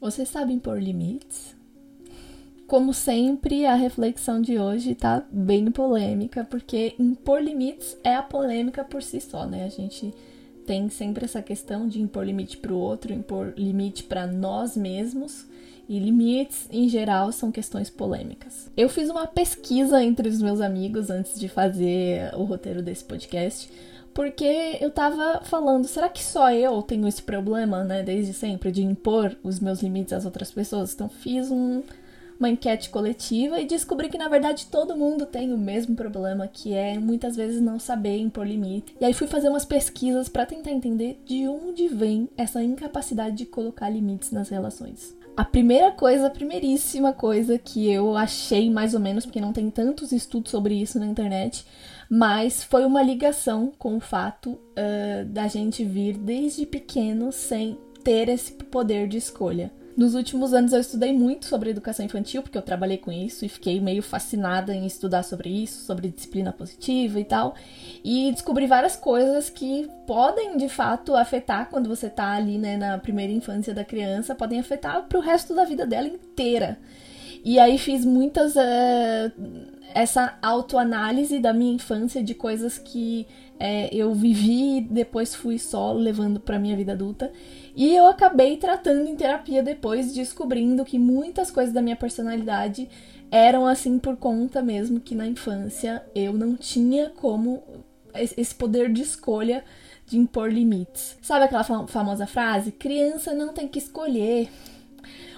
Você sabe impor limites? Como sempre, a reflexão de hoje tá bem polêmica, porque impor limites é a polêmica por si só, né? A gente tem sempre essa questão de impor limite para o outro, impor limite para nós mesmos. E limites, em geral, são questões polêmicas. Eu fiz uma pesquisa entre os meus amigos antes de fazer o roteiro desse podcast porque eu tava falando, será que só eu tenho esse problema, né, desde sempre, de impor os meus limites às outras pessoas? Então fiz um, uma enquete coletiva e descobri que na verdade todo mundo tem o mesmo problema, que é muitas vezes não saber impor limite. E aí fui fazer umas pesquisas para tentar entender de onde vem essa incapacidade de colocar limites nas relações. A primeira coisa, a primeiríssima coisa que eu achei mais ou menos, porque não tem tantos estudos sobre isso na internet, mas foi uma ligação com o fato uh, da gente vir desde pequeno sem ter esse poder de escolha. Nos últimos anos eu estudei muito sobre educação infantil, porque eu trabalhei com isso e fiquei meio fascinada em estudar sobre isso, sobre disciplina positiva e tal. E descobri várias coisas que podem de fato afetar quando você tá ali, né, na primeira infância da criança, podem afetar pro resto da vida dela inteira. E aí fiz muitas. Uh, essa autoanálise da minha infância, de coisas que é, eu vivi e depois fui só levando para minha vida adulta. E eu acabei tratando em terapia depois, descobrindo que muitas coisas da minha personalidade eram assim por conta mesmo que na infância eu não tinha como esse poder de escolha de impor limites. Sabe aquela famosa frase? Criança não tem que escolher.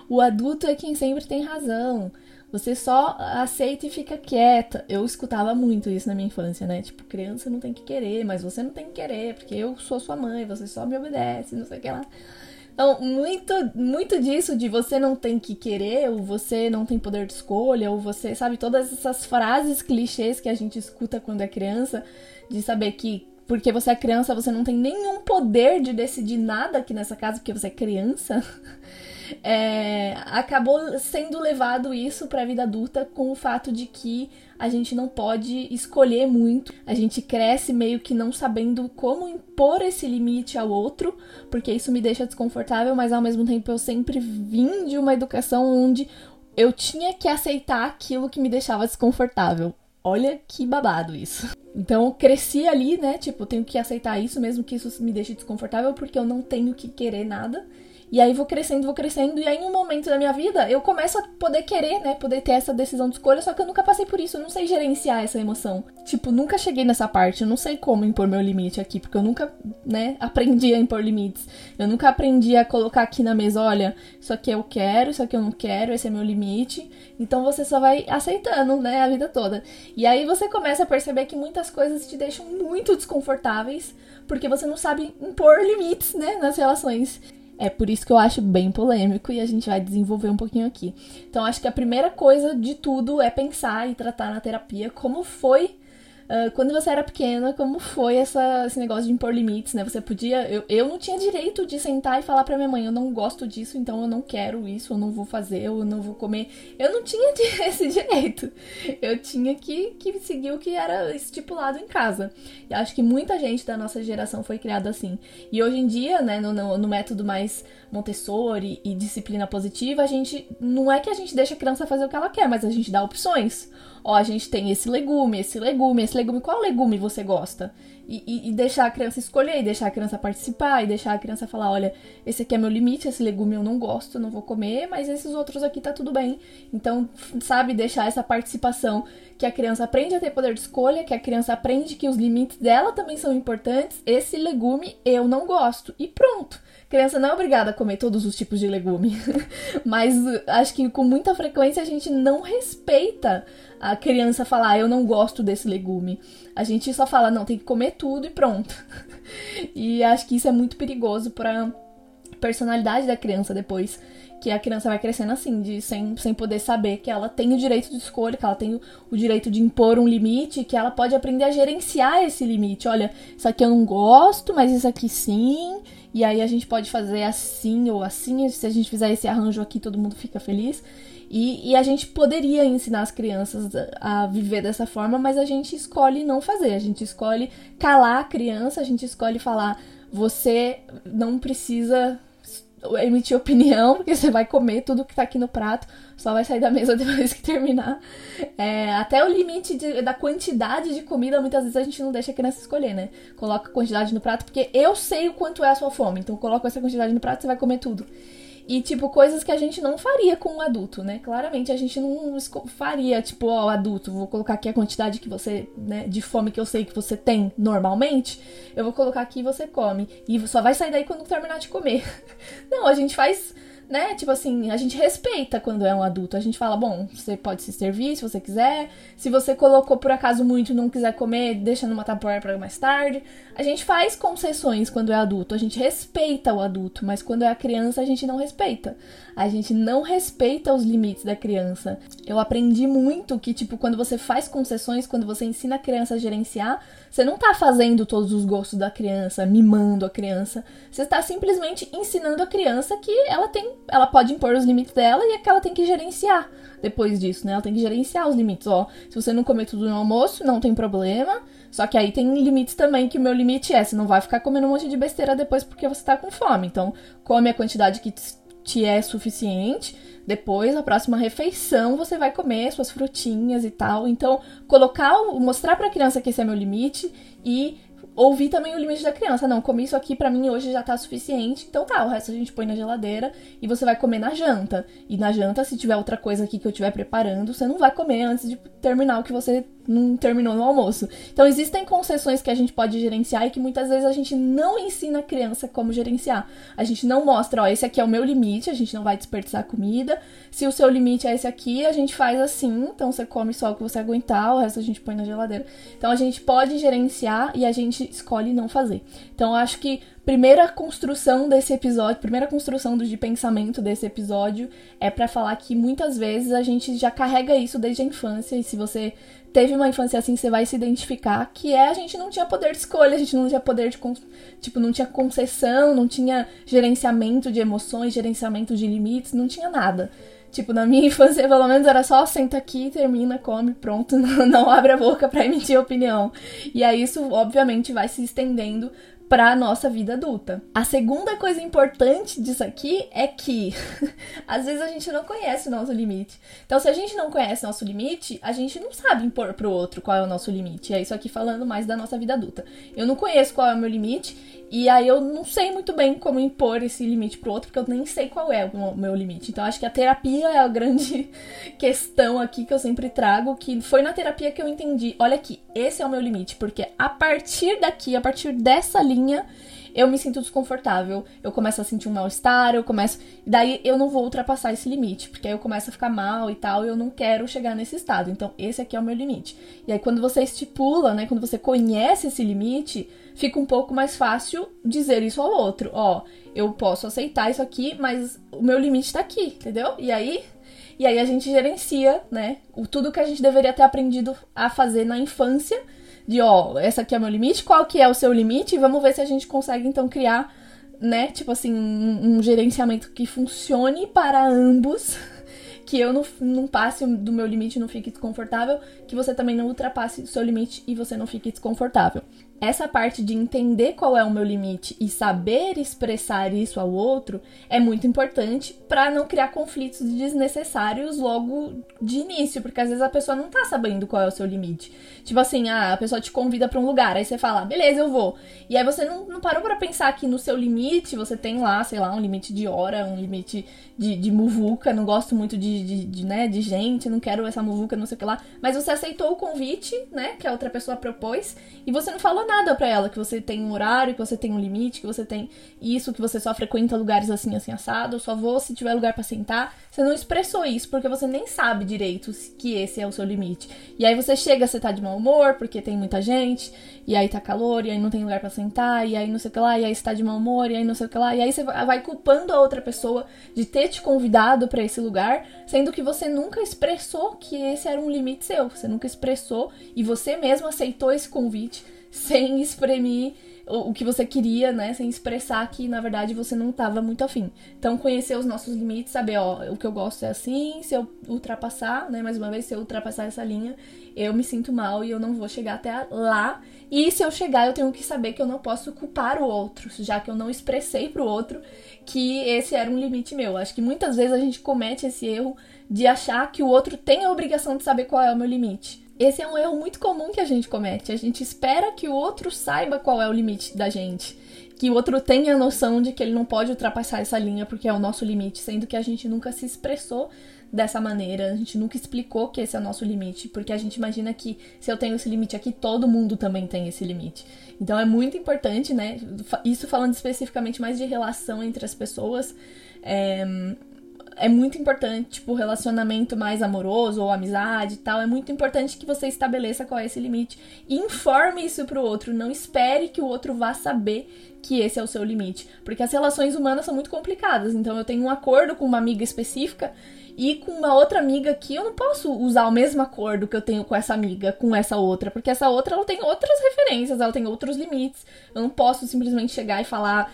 O adulto é quem sempre tem razão. Você só aceita e fica quieta. Eu escutava muito isso na minha infância, né? Tipo, criança não tem que querer, mas você não tem que querer, porque eu sou sua mãe, você só me obedece, não sei o que lá. Então, muito, muito disso de você não tem que querer, ou você não tem poder de escolha, ou você, sabe, todas essas frases clichês que a gente escuta quando é criança, de saber que porque você é criança, você não tem nenhum poder de decidir nada aqui nessa casa, porque você é criança. é, acabou sendo levado isso para a vida adulta com o fato de que a gente não pode escolher muito, a gente cresce meio que não sabendo como impor esse limite ao outro, porque isso me deixa desconfortável, mas ao mesmo tempo eu sempre vim de uma educação onde eu tinha que aceitar aquilo que me deixava desconfortável. Olha que babado isso. Então, eu cresci ali, né? Tipo, tenho que aceitar isso, mesmo que isso me deixe desconfortável, porque eu não tenho que querer nada. E aí vou crescendo, vou crescendo, e aí em um momento da minha vida eu começo a poder querer, né? Poder ter essa decisão de escolha, só que eu nunca passei por isso, eu não sei gerenciar essa emoção. Tipo, nunca cheguei nessa parte, eu não sei como impor meu limite aqui, porque eu nunca, né, aprendi a impor limites. Eu nunca aprendi a colocar aqui na mesa, olha, isso aqui eu quero, isso aqui eu não quero, esse é meu limite. Então você só vai aceitando, né, a vida toda. E aí você começa a perceber que muitas coisas te deixam muito desconfortáveis, porque você não sabe impor limites, né, nas relações. É por isso que eu acho bem polêmico e a gente vai desenvolver um pouquinho aqui. Então, acho que a primeira coisa de tudo é pensar e tratar na terapia como foi Uh, quando você era pequena, como foi essa, esse negócio de impor limites, né? Você podia. Eu, eu não tinha direito de sentar e falar pra minha mãe: eu não gosto disso, então eu não quero isso, eu não vou fazer, eu não vou comer. Eu não tinha esse direito. Eu tinha que, que seguir o que era estipulado em casa. E acho que muita gente da nossa geração foi criada assim. E hoje em dia, né, no, no, no método mais Montessori e disciplina positiva, a gente. Não é que a gente deixa a criança fazer o que ela quer, mas a gente dá opções ó, a gente tem esse legume, esse legume, esse legume, qual legume você gosta? E, e, e, deixar a criança escolher, e deixar a criança participar, e deixar a criança falar, olha, esse aqui é meu limite, esse legume eu não gosto, não vou comer, mas esses outros aqui tá tudo bem. Então, sabe, deixar essa participação, que a criança aprende a ter poder de escolha, que a criança aprende que os limites dela também são importantes, esse legume eu não gosto. E pronto. Criança não é obrigada a comer todos os tipos de legume, mas acho que com muita frequência a gente não respeita a criança falar, ah, eu não gosto desse legume. A gente só fala, não, tem que comer tudo e pronto. e acho que isso é muito perigoso para personalidade da criança depois. Que a criança vai crescendo assim, de, sem, sem poder saber que ela tem o direito de escolha, que ela tem o, o direito de impor um limite, que ela pode aprender a gerenciar esse limite. Olha, isso aqui eu não gosto, mas isso aqui sim. E aí a gente pode fazer assim ou assim. Se a gente fizer esse arranjo aqui, todo mundo fica feliz. E, e, a gente poderia ensinar as crianças a viver dessa forma, mas a gente escolhe não fazer. A gente escolhe calar a criança, a gente escolhe falar: você não precisa emitir opinião, porque você vai comer tudo que tá aqui no prato, só vai sair da mesa depois que terminar. É, até o limite de, da quantidade de comida, muitas vezes a gente não deixa a criança escolher, né? Coloca quantidade no prato, porque eu sei o quanto é a sua fome, então coloca essa quantidade no prato, você vai comer tudo. E, tipo, coisas que a gente não faria com um adulto, né? Claramente a gente não faria, tipo, ó, adulto, vou colocar aqui a quantidade que você, né, de fome que eu sei que você tem normalmente, eu vou colocar aqui e você come. E só vai sair daí quando terminar de comer. Não, a gente faz né? Tipo assim, a gente respeita quando é um adulto. A gente fala, bom, você pode se servir se você quiser. Se você colocou por acaso muito e não quiser comer, deixa numa tapoeira para mais tarde. A gente faz concessões quando é adulto. A gente respeita o adulto, mas quando é a criança, a gente não respeita. A gente não respeita os limites da criança. Eu aprendi muito que, tipo, quando você faz concessões, quando você ensina a criança a gerenciar, você não tá fazendo todos os gostos da criança, mimando a criança. Você está simplesmente ensinando a criança que ela tem, ela pode impor os limites dela e é que ela tem que gerenciar depois disso, né? Ela tem que gerenciar os limites. Ó, se você não comer tudo no almoço, não tem problema. Só que aí tem limites também, que o meu limite é, você não vai ficar comendo um monte de besteira depois porque você tá com fome. Então, come a quantidade que te é suficiente. Depois, na próxima refeição, você vai comer suas frutinhas e tal. Então, colocar, mostrar para a criança que esse é meu limite e ouvir também o limite da criança. Não, comi isso aqui para mim hoje já tá suficiente. Então tá, o resto a gente põe na geladeira e você vai comer na janta. E na janta, se tiver outra coisa aqui que eu estiver preparando, você não vai comer antes de terminar o que você não terminou no almoço. Então existem concessões que a gente pode gerenciar e que muitas vezes a gente não ensina a criança como gerenciar. A gente não mostra, ó, esse aqui é o meu limite, a gente não vai desperdiçar comida. Se o seu limite é esse aqui, a gente faz assim, então você come só o que você aguentar, o resto a gente põe na geladeira. Então a gente pode gerenciar e a gente escolhe não fazer. Então eu acho que primeira construção desse episódio, primeira construção de pensamento desse episódio é para falar que muitas vezes a gente já carrega isso desde a infância e se você teve uma infância assim, você vai se identificar que é a gente não tinha poder de escolha, a gente não tinha poder de tipo, não tinha concessão, não tinha gerenciamento de emoções, gerenciamento de limites, não tinha nada. Tipo, na minha infância, pelo menos, era só senta aqui, termina, come, pronto, não, não abre a boca para emitir opinião. E aí isso, obviamente, vai se estendendo para a nossa vida adulta. A segunda coisa importante disso aqui é que às vezes a gente não conhece o nosso limite. Então, se a gente não conhece o nosso limite, a gente não sabe impor pro outro qual é o nosso limite. É isso aqui falando mais da nossa vida adulta. Eu não conheço qual é o meu limite e aí eu não sei muito bem como impor esse limite pro outro, porque eu nem sei qual é o meu limite. Então acho que a terapia é a grande questão aqui que eu sempre trago, que foi na terapia que eu entendi, olha aqui, esse é o meu limite, porque a partir daqui, a partir dessa linha, eu me sinto desconfortável, eu começo a sentir um mal-estar, eu começo. Daí eu não vou ultrapassar esse limite, porque aí eu começo a ficar mal e tal, e eu não quero chegar nesse estado. Então, esse aqui é o meu limite. E aí, quando você estipula, né, quando você conhece esse limite, fica um pouco mais fácil dizer isso ao outro. Ó, eu posso aceitar isso aqui, mas o meu limite tá aqui, entendeu? E aí. E aí a gente gerencia, né? O, tudo que a gente deveria ter aprendido a fazer na infância de ó, essa aqui é o meu limite, qual que é o seu limite, e vamos ver se a gente consegue então criar, né, tipo assim, um, um gerenciamento que funcione para ambos, que eu não, não passe do meu limite e não fique desconfortável, que você também não ultrapasse o seu limite e você não fique desconfortável essa parte de entender qual é o meu limite e saber expressar isso ao outro é muito importante para não criar conflitos desnecessários logo de início, porque às vezes a pessoa não tá sabendo qual é o seu limite. Tipo assim, ah, a pessoa te convida para um lugar, aí você fala, beleza, eu vou. E aí você não, não parou para pensar que no seu limite você tem lá, sei lá, um limite de hora, um limite de, de muvuca, não gosto muito de, de, de, né, de gente, não quero essa muvuca, não sei o que lá. Mas você aceitou o convite, né, que a outra pessoa propôs, e você não falou nada nada para ela, que você tem um horário, que você tem um limite, que você tem isso, que você só frequenta lugares assim, assim, assado, só vou se tiver lugar para sentar. Você não expressou isso, porque você nem sabe direito que esse é o seu limite. E aí você chega, você tá de mau humor, porque tem muita gente, e aí tá calor, e aí não tem lugar para sentar, e aí não sei o que lá, e aí você tá de mau humor, e aí não sei o que lá, e aí você vai culpando a outra pessoa de ter te convidado para esse lugar, sendo que você nunca expressou que esse era um limite seu, você nunca expressou e você mesmo aceitou esse convite sem espremer o, o que você queria, né? Sem expressar que, na verdade, você não estava muito afim. Então, conhecer os nossos limites, saber, ó, o que eu gosto é assim, se eu ultrapassar, né? Mais uma vez, se eu ultrapassar essa linha, eu me sinto mal e eu não vou chegar até lá. E se eu chegar, eu tenho que saber que eu não posso culpar o outro, já que eu não expressei pro outro que esse era um limite meu. Acho que muitas vezes a gente comete esse erro de achar que o outro tem a obrigação de saber qual é o meu limite. Esse é um erro muito comum que a gente comete. A gente espera que o outro saiba qual é o limite da gente. Que o outro tenha a noção de que ele não pode ultrapassar essa linha porque é o nosso limite, sendo que a gente nunca se expressou dessa maneira, a gente nunca explicou que esse é o nosso limite, porque a gente imagina que se eu tenho esse limite aqui, todo mundo também tem esse limite. Então é muito importante, né? Isso falando especificamente mais de relação entre as pessoas. É, é muito importante, tipo, relacionamento mais amoroso ou amizade e tal, é muito importante que você estabeleça qual é esse limite. E informe isso pro outro, não espere que o outro vá saber que esse é o seu limite, porque as relações humanas são muito complicadas. Então eu tenho um acordo com uma amiga específica e com uma outra amiga aqui eu não posso usar o mesmo acordo que eu tenho com essa amiga, com essa outra, porque essa outra ela tem outras referências, ela tem outros limites. Eu não posso simplesmente chegar e falar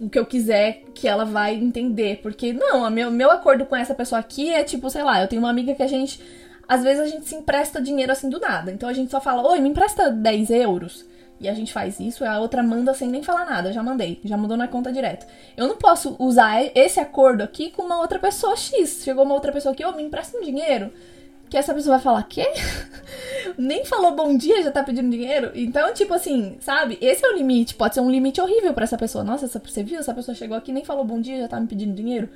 o que eu quiser que ela vai entender. Porque, não, meu, meu acordo com essa pessoa aqui é tipo, sei lá, eu tenho uma amiga que a gente. Às vezes a gente se empresta dinheiro assim do nada. Então a gente só fala, oi, me empresta 10 euros. E a gente faz isso, a outra manda sem nem falar nada. Já mandei, já mandou na conta direto. Eu não posso usar esse acordo aqui com uma outra pessoa X. Chegou uma outra pessoa aqui, ô, me empresta um dinheiro que essa pessoa vai falar, quê? Nem falou bom dia, já tá pedindo dinheiro? Então, tipo assim, sabe? Esse é o limite. Pode ser um limite horrível para essa pessoa. Nossa, essa, você viu? Essa pessoa chegou aqui, nem falou bom dia, já tá me pedindo dinheiro.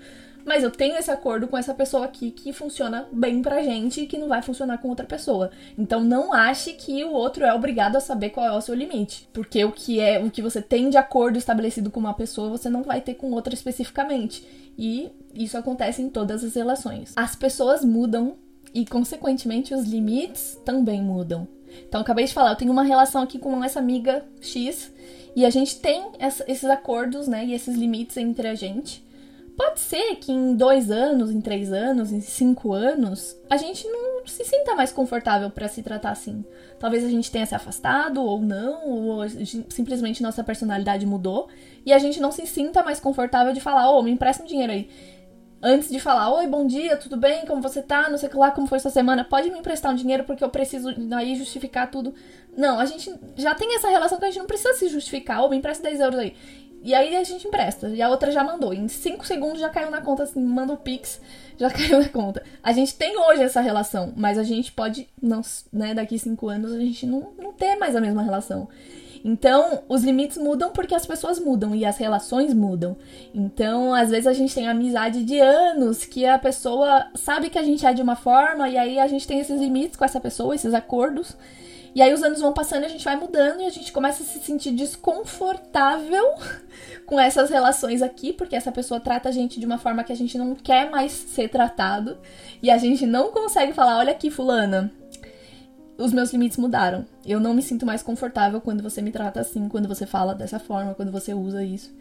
Mas eu tenho esse acordo com essa pessoa aqui que funciona bem pra gente e que não vai funcionar com outra pessoa. Então não ache que o outro é obrigado a saber qual é o seu limite. Porque o que é o que você tem de acordo estabelecido com uma pessoa, você não vai ter com outra especificamente. E isso acontece em todas as relações. As pessoas mudam e, consequentemente, os limites também mudam. Então, acabei de falar, eu tenho uma relação aqui com essa amiga X e a gente tem essa, esses acordos, né, e esses limites entre a gente. Pode ser que em dois anos, em três anos, em cinco anos, a gente não se sinta mais confortável para se tratar assim. Talvez a gente tenha se afastado ou não, ou simplesmente nossa personalidade mudou e a gente não se sinta mais confortável de falar: Ô, oh, me empresta um dinheiro aí antes de falar, oi, bom dia, tudo bem? Como você tá? Não sei o que lá, como foi essa semana? Pode me emprestar um dinheiro porque eu preciso aí justificar tudo. Não, a gente já tem essa relação que a gente não precisa se justificar. Ou me empresta 10 euros aí. E aí a gente empresta. E a outra já mandou. Em 5 segundos já caiu na conta, assim, manda o Pix, já caiu na conta. A gente tem hoje essa relação, mas a gente pode, não, né, daqui 5 anos a gente não, não ter mais a mesma relação. Então, os limites mudam porque as pessoas mudam e as relações mudam. Então, às vezes a gente tem amizade de anos que a pessoa sabe que a gente é de uma forma e aí a gente tem esses limites com essa pessoa, esses acordos. E aí os anos vão passando e a gente vai mudando e a gente começa a se sentir desconfortável com essas relações aqui, porque essa pessoa trata a gente de uma forma que a gente não quer mais ser tratado. E a gente não consegue falar, olha aqui, fulana, os meus limites mudaram. Eu não me sinto mais confortável quando você me trata assim, quando você fala dessa forma, quando você usa isso.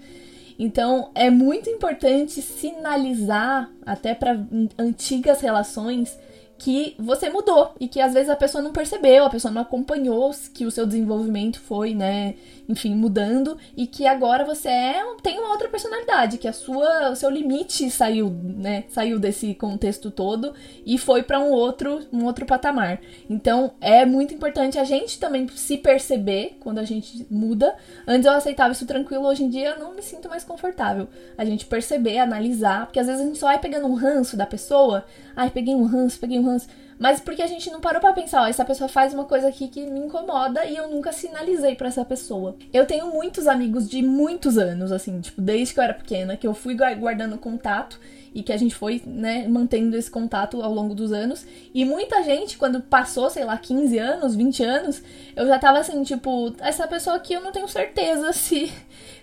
Então, é muito importante sinalizar até para antigas relações que você mudou e que às vezes a pessoa não percebeu, a pessoa não acompanhou que o seu desenvolvimento foi, né, enfim, mudando e que agora você é, tem uma outra personalidade, que a sua, o seu limite saiu, né, saiu desse contexto todo e foi para um outro, um outro patamar. Então, é muito importante a gente também se perceber quando a gente muda. Antes eu aceitava isso tranquilo, hoje em dia eu não me sinto mais confortável. A gente perceber, analisar, porque às vezes a gente só vai pegando um ranço da pessoa, ai, peguei um ranço, peguei um ranço mas porque a gente não parou para pensar, ó, essa pessoa faz uma coisa aqui que me incomoda e eu nunca sinalizei para essa pessoa. Eu tenho muitos amigos de muitos anos, assim, tipo, desde que eu era pequena, que eu fui guardando contato e que a gente foi, né, mantendo esse contato ao longo dos anos. E muita gente, quando passou, sei lá, 15 anos, 20 anos, eu já tava assim, tipo, essa pessoa aqui eu não tenho certeza se,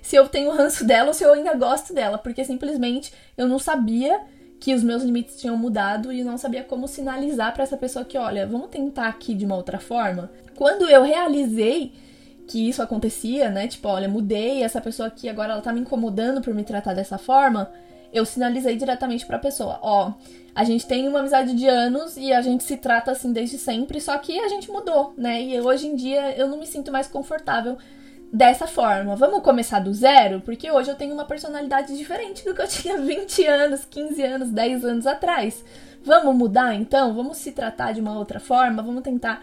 se eu tenho ranço dela ou se eu ainda gosto dela, porque simplesmente eu não sabia que os meus limites tinham mudado e não sabia como sinalizar para essa pessoa que, olha, vamos tentar aqui de uma outra forma. Quando eu realizei que isso acontecia, né? Tipo, olha, mudei, essa pessoa aqui agora ela tá me incomodando por me tratar dessa forma, eu sinalizei diretamente para a pessoa, ó, a gente tem uma amizade de anos e a gente se trata assim desde sempre, só que a gente mudou, né? E hoje em dia eu não me sinto mais confortável dessa forma. Vamos começar do zero? Porque hoje eu tenho uma personalidade diferente do que eu tinha 20 anos, 15 anos, 10 anos atrás. Vamos mudar então? Vamos se tratar de uma outra forma? Vamos tentar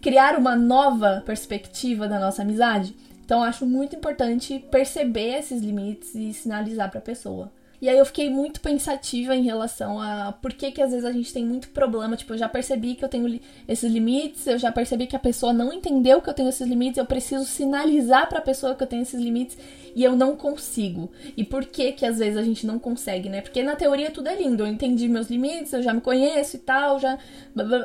criar uma nova perspectiva da nossa amizade? Então, acho muito importante perceber esses limites e sinalizar para a pessoa. E aí eu fiquei muito pensativa em relação a por que que às vezes a gente tem muito problema, tipo, eu já percebi que eu tenho li esses limites, eu já percebi que a pessoa não entendeu que eu tenho esses limites, eu preciso sinalizar para a pessoa que eu tenho esses limites e eu não consigo. E por que que às vezes a gente não consegue, né? Porque na teoria tudo é lindo, eu entendi meus limites, eu já me conheço e tal, já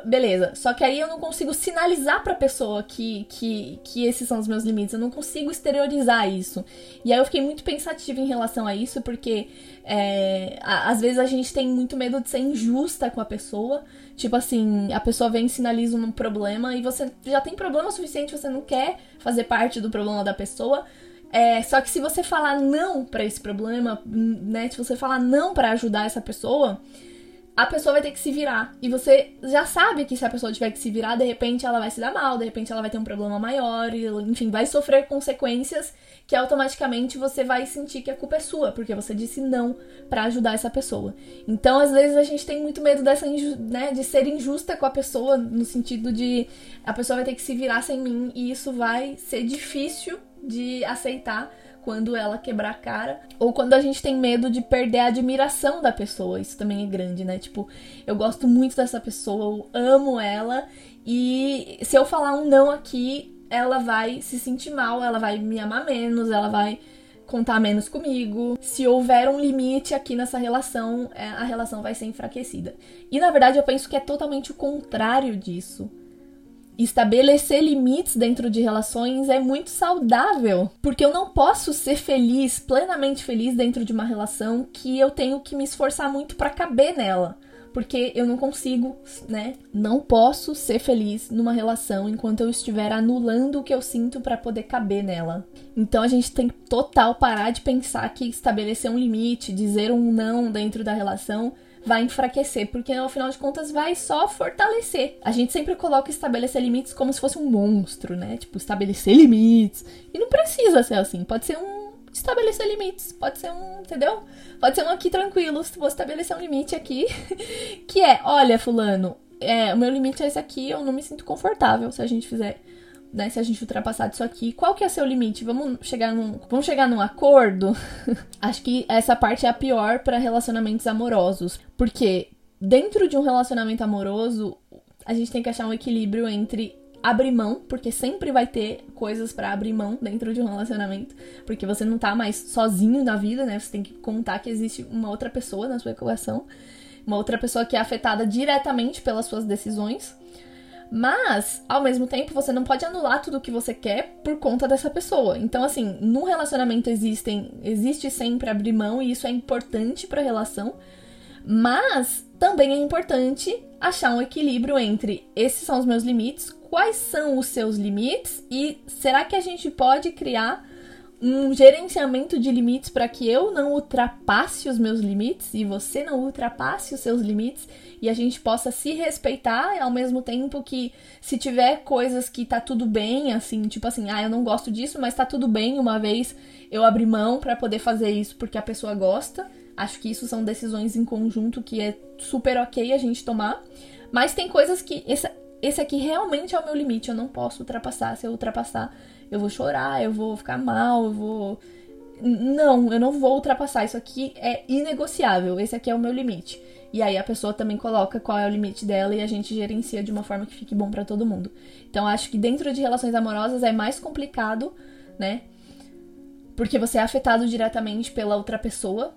beleza. Só que aí eu não consigo sinalizar para a pessoa que, que que esses são os meus limites, eu não consigo exteriorizar isso. E aí eu fiquei muito pensativa em relação a isso, porque é, às vezes a gente tem muito medo de ser injusta com a pessoa. Tipo assim, a pessoa vem e sinaliza um problema e você já tem problema suficiente, você não quer fazer parte do problema da pessoa. É, só que se você falar não para esse problema, né? Se você falar não para ajudar essa pessoa, a pessoa vai ter que se virar. E você já sabe que se a pessoa tiver que se virar, de repente ela vai se dar mal, de repente ela vai ter um problema maior, e, enfim, vai sofrer consequências que automaticamente você vai sentir que a culpa é sua, porque você disse não para ajudar essa pessoa. Então, às vezes a gente tem muito medo dessa né, de ser injusta com a pessoa, no sentido de a pessoa vai ter que se virar sem mim e isso vai ser difícil de aceitar quando ela quebrar a cara, ou quando a gente tem medo de perder a admiração da pessoa. Isso também é grande, né? Tipo, eu gosto muito dessa pessoa, eu amo ela, e se eu falar um não aqui, ela vai se sentir mal, ela vai me amar menos, ela vai contar menos comigo. Se houver um limite aqui nessa relação, é, a relação vai ser enfraquecida. E na verdade eu penso que é totalmente o contrário disso. Estabelecer limites dentro de relações é muito saudável, porque eu não posso ser feliz, plenamente feliz dentro de uma relação que eu tenho que me esforçar muito para caber nela porque eu não consigo, né? Não posso ser feliz numa relação enquanto eu estiver anulando o que eu sinto para poder caber nela. Então a gente tem que total parar de pensar que estabelecer um limite, dizer um não dentro da relação vai enfraquecer, porque ao final de contas vai só fortalecer. A gente sempre coloca estabelecer limites como se fosse um monstro, né? Tipo, estabelecer limites. E não precisa ser assim, pode ser um estabelecer limites. Pode ser um, entendeu? Pode ser um aqui tranquilo, vou estabelecer um limite aqui, que é, olha, fulano, é, o meu limite é esse aqui, eu não me sinto confortável se a gente fizer, né, se a gente ultrapassar disso aqui. Qual que é seu limite? Vamos chegar num, vamos chegar num acordo? Acho que essa parte é a pior para relacionamentos amorosos, porque dentro de um relacionamento amoroso, a gente tem que achar um equilíbrio entre abrir mão, porque sempre vai ter coisas para abrir mão dentro de um relacionamento, porque você não tá mais sozinho na vida, né? Você tem que contar que existe uma outra pessoa na sua equação, uma outra pessoa que é afetada diretamente pelas suas decisões. Mas, ao mesmo tempo, você não pode anular tudo o que você quer por conta dessa pessoa. Então, assim, no relacionamento existem, existe sempre abrir mão e isso é importante para a relação. Mas também é importante achar um equilíbrio entre esses são os meus limites, quais são os seus limites e será que a gente pode criar um gerenciamento de limites para que eu não ultrapasse os meus limites e você não ultrapasse os seus limites e a gente possa se respeitar ao mesmo tempo que se tiver coisas que tá tudo bem, assim, tipo assim, ah, eu não gosto disso, mas tá tudo bem, uma vez eu abri mão para poder fazer isso porque a pessoa gosta. Acho que isso são decisões em conjunto que é super ok a gente tomar. Mas tem coisas que essa, esse aqui realmente é o meu limite, eu não posso ultrapassar. Se eu ultrapassar, eu vou chorar, eu vou ficar mal, eu vou. Não, eu não vou ultrapassar. Isso aqui é inegociável. Esse aqui é o meu limite. E aí a pessoa também coloca qual é o limite dela e a gente gerencia de uma forma que fique bom para todo mundo. Então acho que dentro de relações amorosas é mais complicado, né? Porque você é afetado diretamente pela outra pessoa,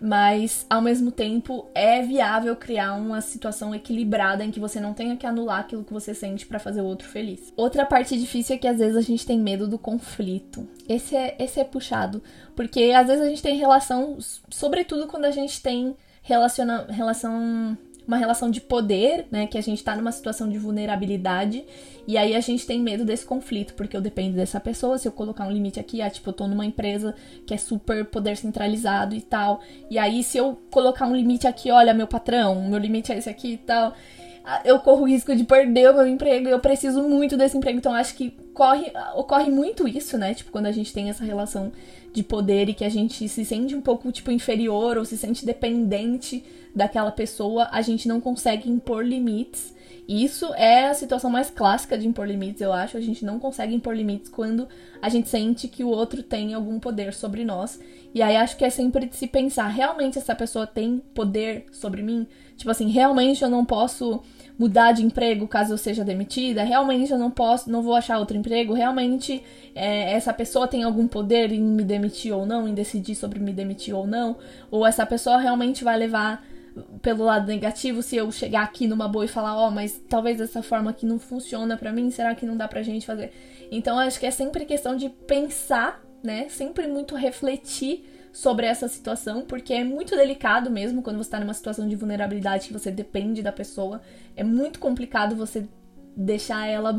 mas ao mesmo tempo é viável criar uma situação equilibrada em que você não tenha que anular aquilo que você sente para fazer o outro feliz. Outra parte difícil é que às vezes a gente tem medo do conflito. Esse é, esse é puxado, porque às vezes a gente tem relação, sobretudo quando a gente tem relaciona, relação uma relação de poder, né? Que a gente tá numa situação de vulnerabilidade. E aí a gente tem medo desse conflito, porque eu dependo dessa pessoa. Se eu colocar um limite aqui, ah, tipo, eu tô numa empresa que é super poder centralizado e tal. E aí, se eu colocar um limite aqui, olha, meu patrão, meu limite é esse aqui e tal eu corro o risco de perder o meu emprego, eu preciso muito desse emprego, então acho que ocorre, ocorre muito isso, né? Tipo, quando a gente tem essa relação de poder e que a gente se sente um pouco, tipo, inferior ou se sente dependente daquela pessoa, a gente não consegue impor limites. E isso é a situação mais clássica de impor limites, eu acho. A gente não consegue impor limites quando a gente sente que o outro tem algum poder sobre nós. E aí acho que é sempre de se pensar, realmente essa pessoa tem poder sobre mim? Tipo assim, realmente eu não posso mudar de emprego caso eu seja demitida? Realmente eu não posso, não vou achar outro emprego? Realmente é, essa pessoa tem algum poder em me demitir ou não, em decidir sobre me demitir ou não? Ou essa pessoa realmente vai levar pelo lado negativo se eu chegar aqui numa boa e falar, ó, oh, mas talvez essa forma aqui não funciona para mim, será que não dá pra gente fazer? Então acho que é sempre questão de pensar, né? Sempre muito refletir sobre essa situação, porque é muito delicado mesmo quando você tá numa situação de vulnerabilidade que você depende da pessoa. É muito complicado você deixar ela,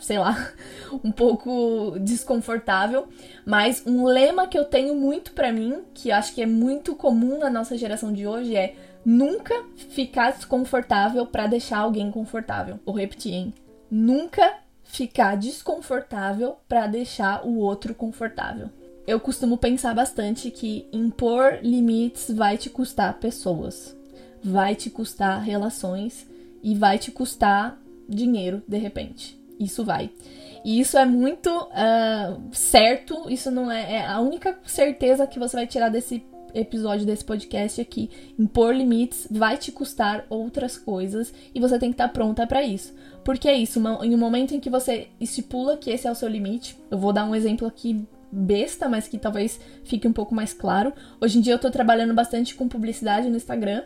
sei lá, um pouco desconfortável. Mas um lema que eu tenho muito para mim, que acho que é muito comum na nossa geração de hoje, é nunca ficar desconfortável para deixar alguém confortável. Vou repetir, hein? Nunca ficar desconfortável para deixar o outro confortável eu costumo pensar bastante que impor limites vai te custar pessoas, vai te custar relações e vai te custar dinheiro de repente. Isso vai. E isso é muito uh, certo, isso não é, é, a única certeza que você vai tirar desse episódio desse podcast aqui. Impor limites vai te custar outras coisas e você tem que estar pronta para isso. Porque é isso, em um momento em que você estipula que esse é o seu limite, eu vou dar um exemplo aqui besta, mas que talvez fique um pouco mais claro. Hoje em dia eu tô trabalhando bastante com publicidade no Instagram.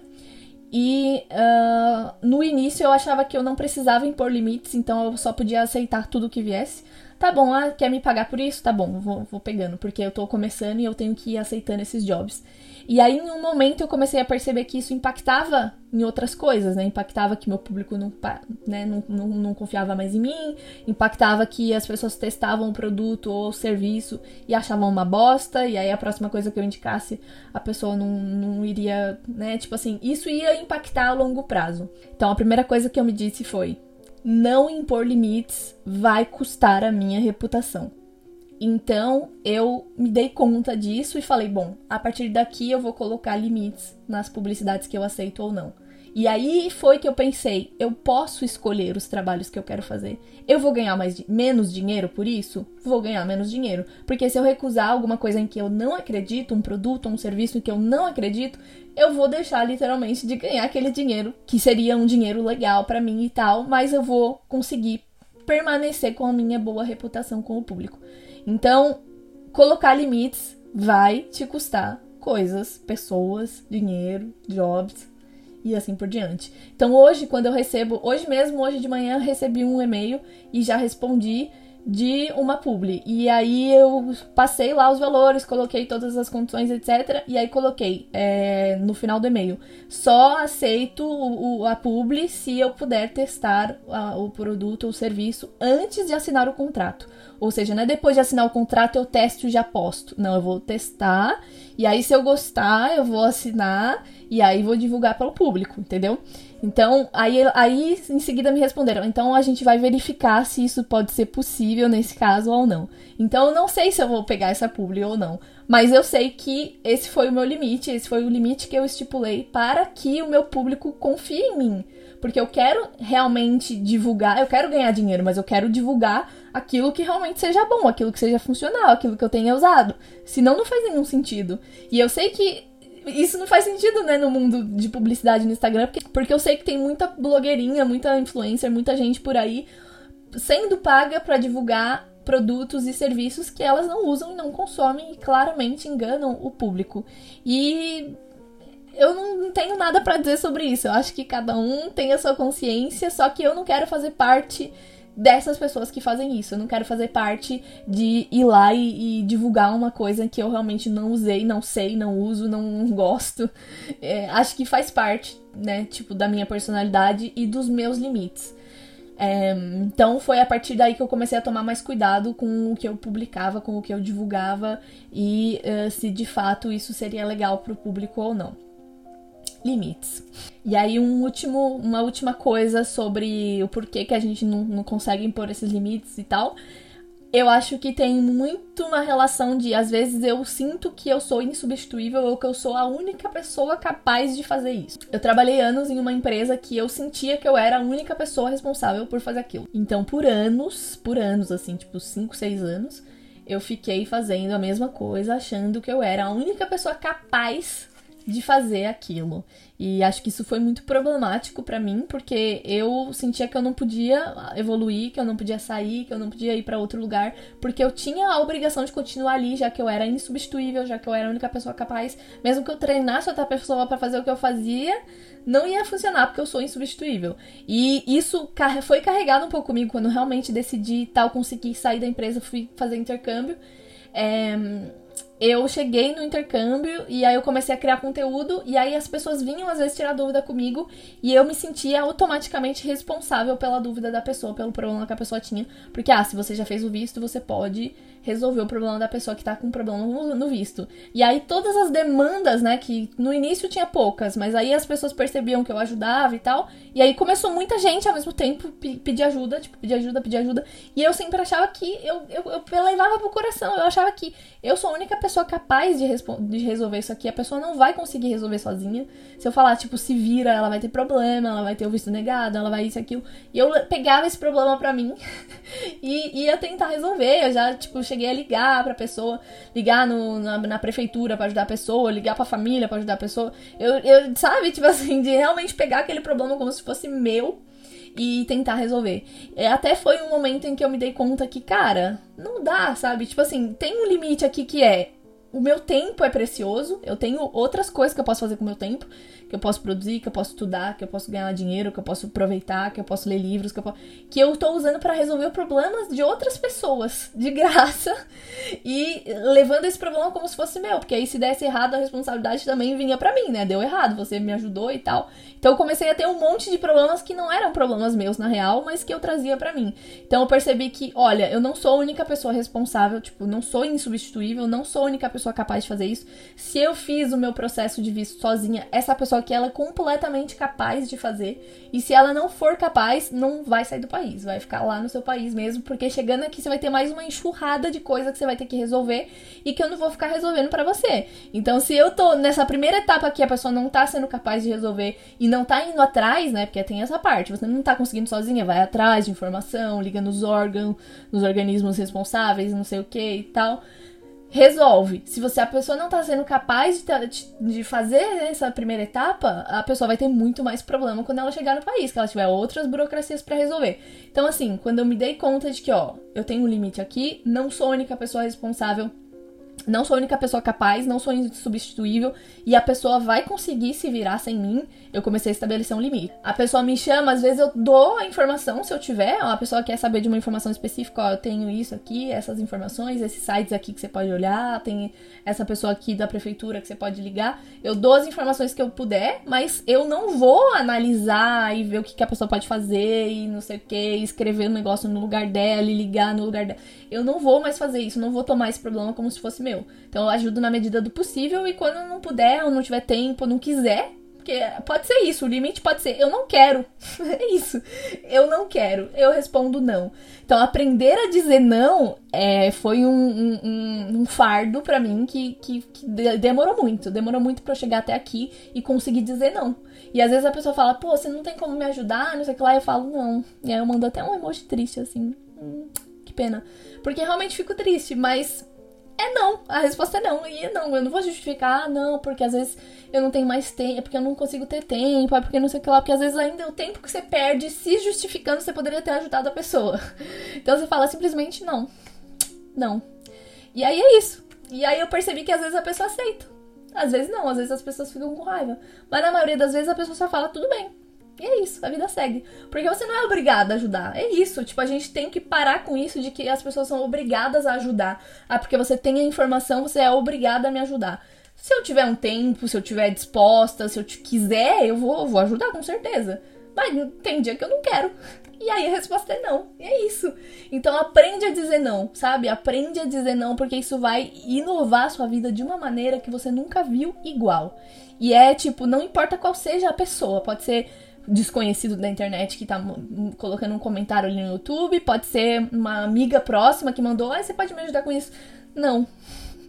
E uh, no início eu achava que eu não precisava impor limites, então eu só podia aceitar tudo que viesse. Tá bom, ah, quer me pagar por isso? Tá bom, vou, vou pegando, porque eu tô começando e eu tenho que ir aceitando esses jobs. E aí, em um momento, eu comecei a perceber que isso impactava em outras coisas, né? Impactava que meu público não, né, não, não, não confiava mais em mim, impactava que as pessoas testavam o produto ou o serviço e achavam uma bosta, e aí a próxima coisa que eu indicasse, a pessoa não, não iria, né? Tipo assim, isso ia impactar a longo prazo. Então, a primeira coisa que eu me disse foi: não impor limites vai custar a minha reputação. Então eu me dei conta disso e falei: bom, a partir daqui eu vou colocar limites nas publicidades que eu aceito ou não. E aí foi que eu pensei, eu posso escolher os trabalhos que eu quero fazer. Eu vou ganhar mais menos dinheiro por isso? Vou ganhar menos dinheiro, porque se eu recusar alguma coisa em que eu não acredito, um produto, um serviço em que eu não acredito, eu vou deixar literalmente de ganhar aquele dinheiro, que seria um dinheiro legal para mim e tal, mas eu vou conseguir permanecer com a minha boa reputação com o público. Então, colocar limites vai te custar coisas, pessoas, dinheiro, jobs e assim por diante. Então, hoje, quando eu recebo, hoje mesmo, hoje de manhã, recebi um e-mail e já respondi de uma publi. E aí eu passei lá os valores, coloquei todas as condições, etc. E aí coloquei é, no final do e-mail: só aceito o, o, a publi se eu puder testar a, o produto ou serviço antes de assinar o contrato. Ou seja, não é depois de assinar o contrato eu testo e já posto. Não, eu vou testar. E aí, se eu gostar, eu vou assinar. E aí vou divulgar para o público, entendeu? Então, aí, aí em seguida me responderam. Então a gente vai verificar se isso pode ser possível nesse caso ou não. Então eu não sei se eu vou pegar essa publi ou não. Mas eu sei que esse foi o meu limite, esse foi o limite que eu estipulei para que o meu público confie em mim. Porque eu quero realmente divulgar, eu quero ganhar dinheiro, mas eu quero divulgar aquilo que realmente seja bom, aquilo que seja funcional, aquilo que eu tenha usado. Senão não faz nenhum sentido. E eu sei que isso não faz sentido, né, no mundo de publicidade no Instagram, porque, porque eu sei que tem muita blogueirinha, muita influencer, muita gente por aí sendo paga para divulgar produtos e serviços que elas não usam e não consomem e claramente enganam o público. E eu não tenho nada para dizer sobre isso. Eu acho que cada um tem a sua consciência, só que eu não quero fazer parte dessas pessoas que fazem isso. Eu não quero fazer parte de ir lá e, e, divulgar uma coisa que eu realmente não usei, não sei, não uso, não gosto. É, acho que faz parte, né, tipo, da minha personalidade e dos meus limites. É, então foi a partir daí que eu comecei a tomar mais cuidado com o que eu publicava, com o que eu divulgava e uh, se de fato isso seria legal para o público ou não limites. E aí um último, uma última coisa sobre o porquê que a gente não, não consegue impor esses limites e tal. eu acho que tem muito uma relação de, às vezes, eu sinto que eu sou insubstituível ou que eu sou a única pessoa capaz de fazer isso. Eu trabalhei anos em uma empresa que eu sentia que eu era a única pessoa responsável por fazer aquilo. Então, por anos, por anos, assim, tipo 5, 6 anos, eu fiquei fazendo a mesma coisa, achando que eu era a única pessoa capaz de fazer aquilo. E acho que isso foi muito problemático para mim, porque eu sentia que eu não podia evoluir, que eu não podia sair, que eu não podia ir para outro lugar, porque eu tinha a obrigação de continuar ali, já que eu era insubstituível, já que eu era a única pessoa capaz, mesmo que eu treinasse outra pessoa para fazer o que eu fazia, não ia funcionar porque eu sou insubstituível. E isso foi carregado um pouco comigo quando realmente decidi tal, conseguir sair da empresa, fui fazer intercâmbio. É eu cheguei no intercâmbio e aí eu comecei a criar conteúdo e aí as pessoas vinham às vezes tirar dúvida comigo e eu me sentia automaticamente responsável pela dúvida da pessoa, pelo problema que a pessoa tinha, porque ah, se você já fez o visto, você pode resolver o problema da pessoa que tá com problema no, visto. E aí todas as demandas, né, que no início tinha poucas, mas aí as pessoas percebiam que eu ajudava e tal, e aí começou muita gente ao mesmo tempo pedir ajuda, tipo, pedir ajuda, pedir ajuda, e eu sempre achava que eu, eu, eu levava pro coração, eu achava que eu sou a única pessoa capaz de, de resolver isso aqui, a pessoa não vai conseguir resolver sozinha. Se eu falar, tipo, se vira, ela vai ter problema, ela vai ter o visto negado, ela vai isso, aquilo. E eu pegava esse problema pra mim e ia tentar resolver. Eu já, tipo, cheguei a ligar pra pessoa, ligar no, na, na prefeitura para ajudar a pessoa, ligar pra família para ajudar a pessoa. Eu, eu, sabe, tipo assim, de realmente pegar aquele problema como se fosse meu e tentar resolver. É, até foi um momento em que eu me dei conta que, cara, não dá, sabe? Tipo assim, tem um limite aqui que é o meu tempo é precioso, eu tenho outras coisas que eu posso fazer com o meu tempo, que eu posso produzir, que eu posso estudar, que eu posso ganhar dinheiro, que eu posso aproveitar, que eu posso ler livros, que eu, posso... que eu tô usando para resolver problemas de outras pessoas, de graça, e levando esse problema como se fosse meu, porque aí se desse errado a responsabilidade também vinha para mim, né? Deu errado, você me ajudou e tal. Então eu comecei a ter um monte de problemas que não eram problemas meus na real, mas que eu trazia para mim. Então eu percebi que, olha, eu não sou a única pessoa responsável, tipo, não sou insubstituível, não sou a única pessoa capaz de fazer isso. Se eu fiz o meu processo de visto sozinha, essa pessoa que ela é completamente capaz de fazer. E se ela não for capaz, não vai sair do país, vai ficar lá no seu país mesmo, porque chegando aqui você vai ter mais uma enxurrada de coisa que você vai ter que resolver e que eu não vou ficar resolvendo para você. Então, se eu tô nessa primeira etapa aqui, a pessoa não tá sendo capaz de resolver e não tá indo atrás, né? Porque tem essa parte, você não tá conseguindo sozinha, vai atrás de informação, liga nos órgãos, nos organismos responsáveis, não sei o que e tal resolve. Se você a pessoa não tá sendo capaz de, de fazer essa primeira etapa, a pessoa vai ter muito mais problema quando ela chegar no país, que ela tiver outras burocracias para resolver. Então, assim, quando eu me dei conta de que, ó, eu tenho um limite aqui, não sou a única pessoa responsável não sou a única pessoa capaz, não sou insubstituível e a pessoa vai conseguir se virar sem mim, eu comecei a estabelecer um limite. A pessoa me chama, às vezes eu dou a informação se eu tiver, a pessoa quer saber de uma informação específica, ó, eu tenho isso aqui, essas informações, esses sites aqui que você pode olhar, tem essa pessoa aqui da prefeitura que você pode ligar. Eu dou as informações que eu puder, mas eu não vou analisar e ver o que, que a pessoa pode fazer e não sei o que, escrever um negócio no lugar dela e ligar no lugar dela. Eu não vou mais fazer isso, não vou tomar esse problema como se fosse meu. Então eu ajudo na medida do possível e quando não puder, ou não tiver tempo, ou não quiser, porque pode ser isso, o limite pode ser eu não quero. é isso. Eu não quero. Eu respondo não. Então, aprender a dizer não é, foi um, um, um fardo para mim que, que, que, demorou muito. Demorou muito para eu chegar até aqui e conseguir dizer não. E às vezes a pessoa fala, pô, você não tem como me ajudar, não sei o que lá. Eu falo, não. E aí eu mando até um emoji triste, assim. Hum, que pena. Porque realmente fico triste, mas é não. A resposta é não. E é não. Eu não vou justificar, ah, não, porque às vezes eu não tenho mais tempo, é porque eu não consigo ter tempo, é porque não sei o que lá, porque às vezes ainda o tempo que você perde se justificando, você poderia ter ajudado a pessoa. Então você fala simplesmente não. Não. E aí é isso. E aí eu percebi que às vezes a pessoa aceita. Às vezes não, às vezes as pessoas ficam com raiva. Mas na maioria das vezes a pessoa só fala, tudo bem, e é isso, a vida segue. Porque você não é obrigada a ajudar. É isso. Tipo, a gente tem que parar com isso de que as pessoas são obrigadas a ajudar. Ah, porque você tem a informação, você é obrigada a me ajudar. Se eu tiver um tempo, se eu tiver disposta, se eu quiser, eu vou, vou ajudar com certeza. Mas tem dia que eu não quero. E aí a resposta é não. E é isso. Então aprende a dizer não, sabe? Aprende a dizer não, porque isso vai inovar a sua vida de uma maneira que você nunca viu igual. E é tipo, não importa qual seja a pessoa, pode ser desconhecido da internet que tá colocando um comentário ali no YouTube, pode ser uma amiga próxima que mandou, ah, você pode me ajudar com isso? Não.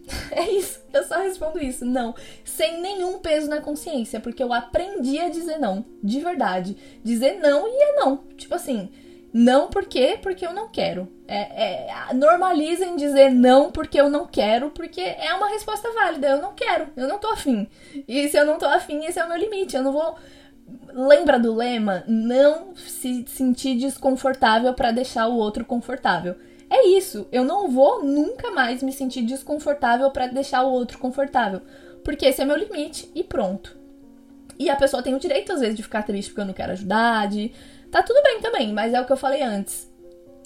É isso, eu só respondo isso, não. Sem nenhum peso na consciência, porque eu aprendi a dizer não, de verdade. Dizer não e é não. Tipo assim, não por quê? Porque eu não quero. É, é, normalizem dizer não porque eu não quero, porque é uma resposta válida. Eu não quero, eu não tô afim. E se eu não tô afim, esse é o meu limite. Eu não vou Lembra do lema? Não se sentir desconfortável para deixar o outro confortável. É isso. Eu não vou nunca mais me sentir desconfortável para deixar o outro confortável. Porque esse é meu limite e pronto. E a pessoa tem o direito, às vezes, de ficar triste porque eu não quero ajudar. De... Tá tudo bem também, mas é o que eu falei antes.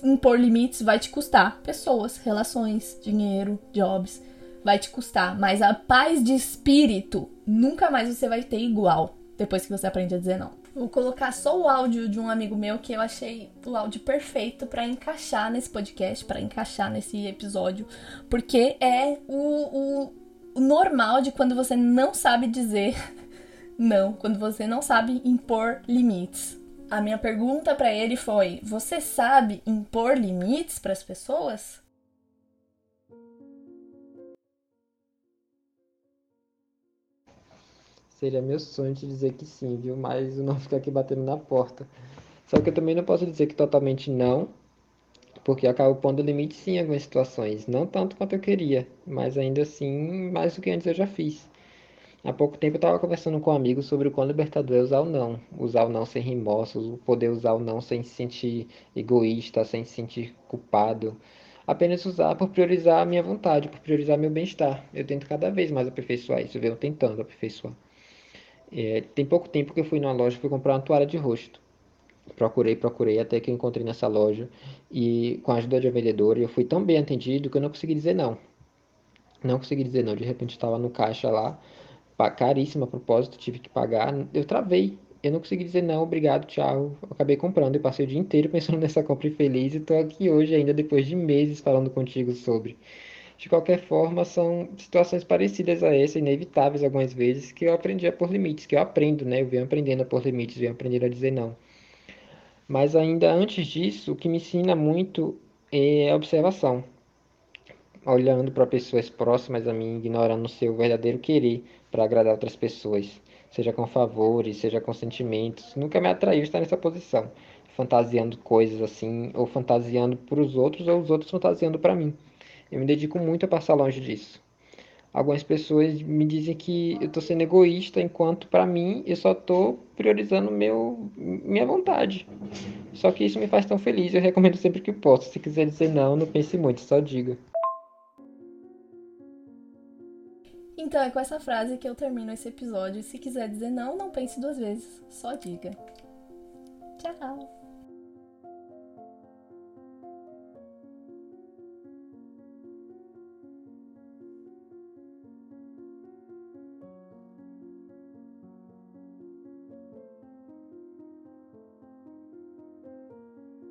Impor limites vai te custar pessoas, relações, dinheiro, jobs. Vai te custar. Mas a paz de espírito nunca mais você vai ter igual depois que você aprende a dizer não. Vou colocar só o áudio de um amigo meu que eu achei o áudio perfeito para encaixar nesse podcast, para encaixar nesse episódio, porque é o, o, normal de quando você não sabe dizer não, quando você não sabe impor limites. A minha pergunta para ele foi: Você sabe impor limites para as pessoas? Seria meu sonho te dizer que sim, viu? Mas eu não ficar aqui batendo na porta. Só que eu também não posso dizer que totalmente não, porque eu acabo pondo limite sim em algumas situações. Não tanto quanto eu queria, mas ainda assim, mais do que antes eu já fiz. Há pouco tempo eu estava conversando com um amigo sobre o quão libertador é usar o não. Usar o não sem remorsos, poder usar o não sem se sentir egoísta, sem se sentir culpado. Apenas usar por priorizar a minha vontade, por priorizar meu bem-estar. Eu tento cada vez mais aperfeiçoar isso, eu venho tentando aperfeiçoar. É, tem pouco tempo que eu fui numa loja e fui comprar uma toalha de rosto. Procurei, procurei, até que eu encontrei nessa loja. E com a ajuda de vendedora, eu fui tão bem atendido que eu não consegui dizer não. Não consegui dizer não. De repente estava no caixa lá, caríssimo a propósito, tive que pagar. Eu travei. Eu não consegui dizer não, obrigado, tchau. Acabei comprando e passei o dia inteiro pensando nessa compra infeliz e estou aqui hoje ainda, depois de meses, falando contigo sobre. De qualquer forma, são situações parecidas a essa, inevitáveis algumas vezes, que eu aprendi a pôr limites, que eu aprendo, né? Eu venho aprendendo a pôr limites, venho aprendendo a dizer não. Mas ainda antes disso, o que me ensina muito é a observação. Olhando para pessoas próximas a mim, ignorando o seu verdadeiro querer para agradar outras pessoas, seja com favores, seja com sentimentos. Nunca me atraiu estar nessa posição, fantasiando coisas assim, ou fantasiando para os outros, ou os outros fantasiando para mim. Eu me dedico muito a passar longe disso. Algumas pessoas me dizem que eu estou sendo egoísta, enquanto para mim eu só estou priorizando meu, minha vontade. Só que isso me faz tão feliz, eu recomendo sempre que posso. Se quiser dizer não, não pense muito, só diga. Então é com essa frase que eu termino esse episódio. Se quiser dizer não, não pense duas vezes, só diga. Tchau!